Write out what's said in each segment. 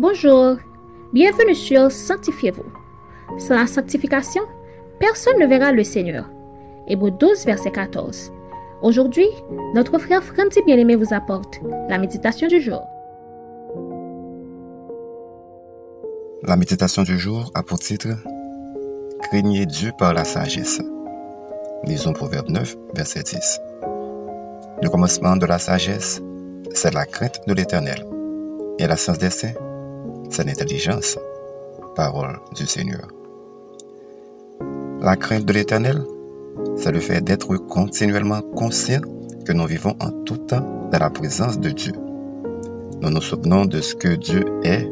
Bonjour, bienvenue sur Sanctifiez-vous. Sans la sanctification, personne ne verra le Seigneur. Hébreu 12, verset 14. Aujourd'hui, notre frère Franti Bien-Aimé vous apporte la méditation du jour. La méditation du jour a pour titre Craignez Dieu par la sagesse. Lisons Proverbe 9, verset 10. Le commencement de la sagesse, c'est la crainte de l'Éternel. Et la science des saints, c'est l'intelligence. Parole du Seigneur. La crainte de l'Éternel, c'est le fait d'être continuellement conscient que nous vivons en tout temps dans la présence de Dieu. Nous nous souvenons de ce que Dieu est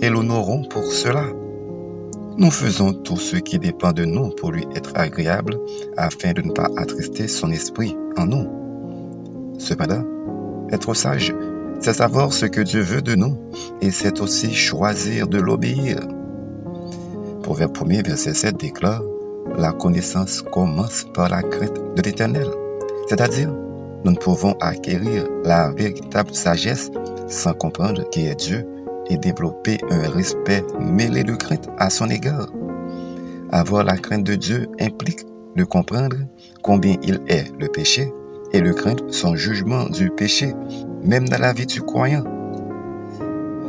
et l'honorons pour cela. Nous faisons tout ce qui dépend de nous pour lui être agréable afin de ne pas attrister son esprit en nous. Cependant, être sage, c'est savoir ce que Dieu veut de nous et c'est aussi choisir de l'obéir. Proverbe 1 verset 7 déclare La connaissance commence par la crainte de l'Éternel. C'est-à-dire, nous ne pouvons acquérir la véritable sagesse sans comprendre qui est Dieu et développer un respect mêlé de crainte à son égard. Avoir la crainte de Dieu implique de comprendre combien il est le péché et de craindre son jugement du péché, même dans la vie du croyant.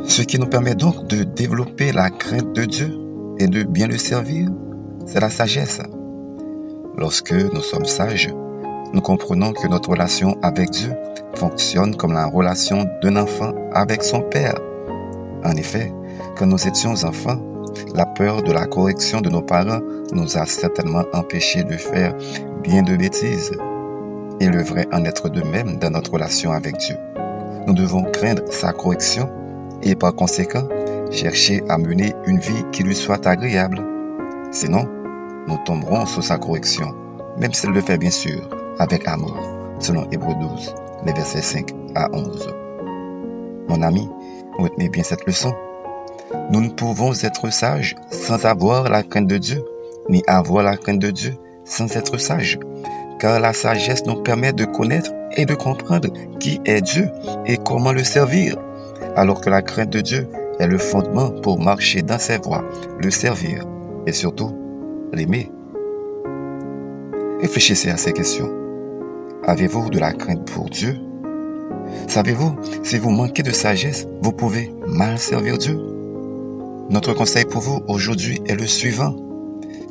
Ce qui nous permet donc de développer la crainte de Dieu et de bien le servir, c'est la sagesse. Lorsque nous sommes sages, nous comprenons que notre relation avec Dieu fonctionne comme la relation d'un enfant avec son Père. En effet, quand nous étions enfants, la peur de la correction de nos parents nous a certainement empêchés de faire bien de bêtises. Il devrait en être de même dans notre relation avec Dieu. Nous devons craindre sa correction et par conséquent chercher à mener une vie qui lui soit agréable. Sinon, nous tomberons sous sa correction, même s'il le fait bien sûr avec amour, selon Hébreu 12, les versets 5 à 11. Mon ami, Retenez bien cette leçon. Nous ne pouvons être sages sans avoir la crainte de Dieu, ni avoir la crainte de Dieu sans être sages. Car la sagesse nous permet de connaître et de comprendre qui est Dieu et comment le servir. Alors que la crainte de Dieu est le fondement pour marcher dans ses voies, le servir et surtout l'aimer. Réfléchissez à ces questions. Avez-vous de la crainte pour Dieu? Savez-vous, si vous manquez de sagesse, vous pouvez mal servir Dieu? Notre conseil pour vous aujourd'hui est le suivant.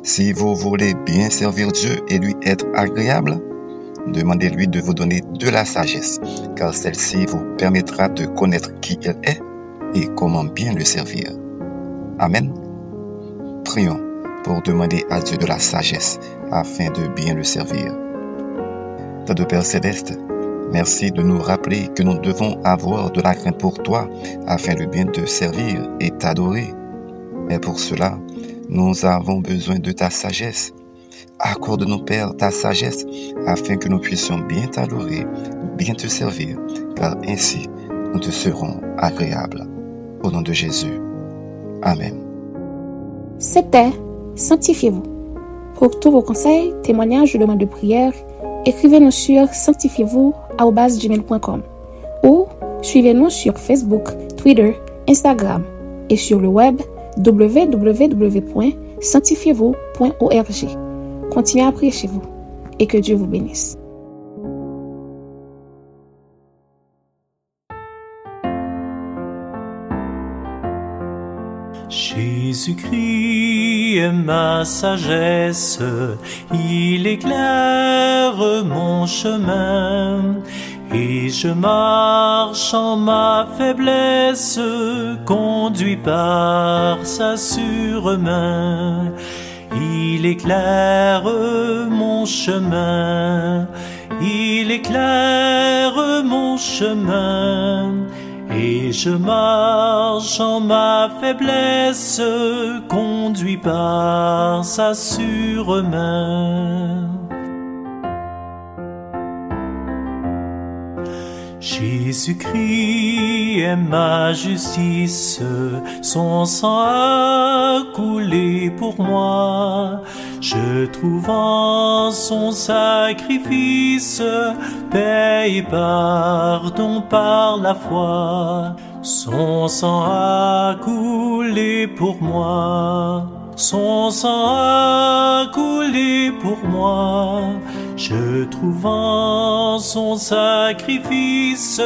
Si vous voulez bien servir Dieu et lui être agréable, demandez-lui de vous donner de la sagesse, car celle-ci vous permettra de connaître qui il est et comment bien le servir. Amen. Prions pour demander à Dieu de la sagesse afin de bien le servir. Notre Père céleste, Merci de nous rappeler que nous devons avoir de la crainte pour toi afin de bien te servir et t'adorer. Mais pour cela, nous avons besoin de ta sagesse. Accorde-nous, Père, ta sagesse afin que nous puissions bien t'adorer, bien te servir, car ainsi nous te serons agréables. Au nom de Jésus. Amen. C'était Sanctifiez-vous. Pour tous vos conseils, témoignages, demandes de prière, écrivez-nous sur sanctifiez-vous gmail.com ou suivez-nous sur Facebook, Twitter, Instagram et sur le web www.sanctifiez-vous.org. Continuez à prier chez vous et que Dieu vous bénisse. Jésus-Christ est ma sagesse, il éclaire mon chemin. Et je marche en ma faiblesse, conduit par sa surmain. Il éclaire mon chemin, il éclaire mon chemin. Et je marche en ma faiblesse, conduit par sa surmain. Jésus-Christ est ma justice, son sang a coulé pour moi. Je trouve en son sacrifice paix et pardon par la foi. Son sang a coulé pour moi, son sang a coulé pour moi. Je trouve en son sacrifice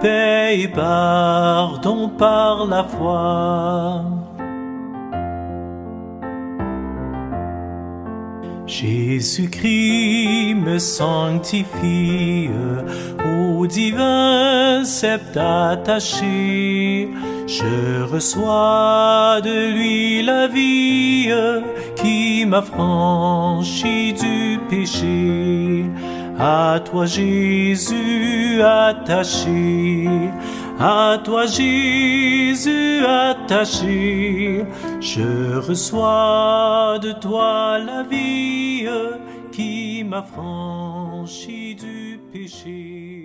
paix et pardon par la foi. Jésus-Christ me sanctifie, au divin sept attaché. Je reçois de lui la vie qui m'a franchi du péché. À toi Jésus attaché, à toi Jésus attaché, je reçois de toi la vie qui m'a franchi du péché.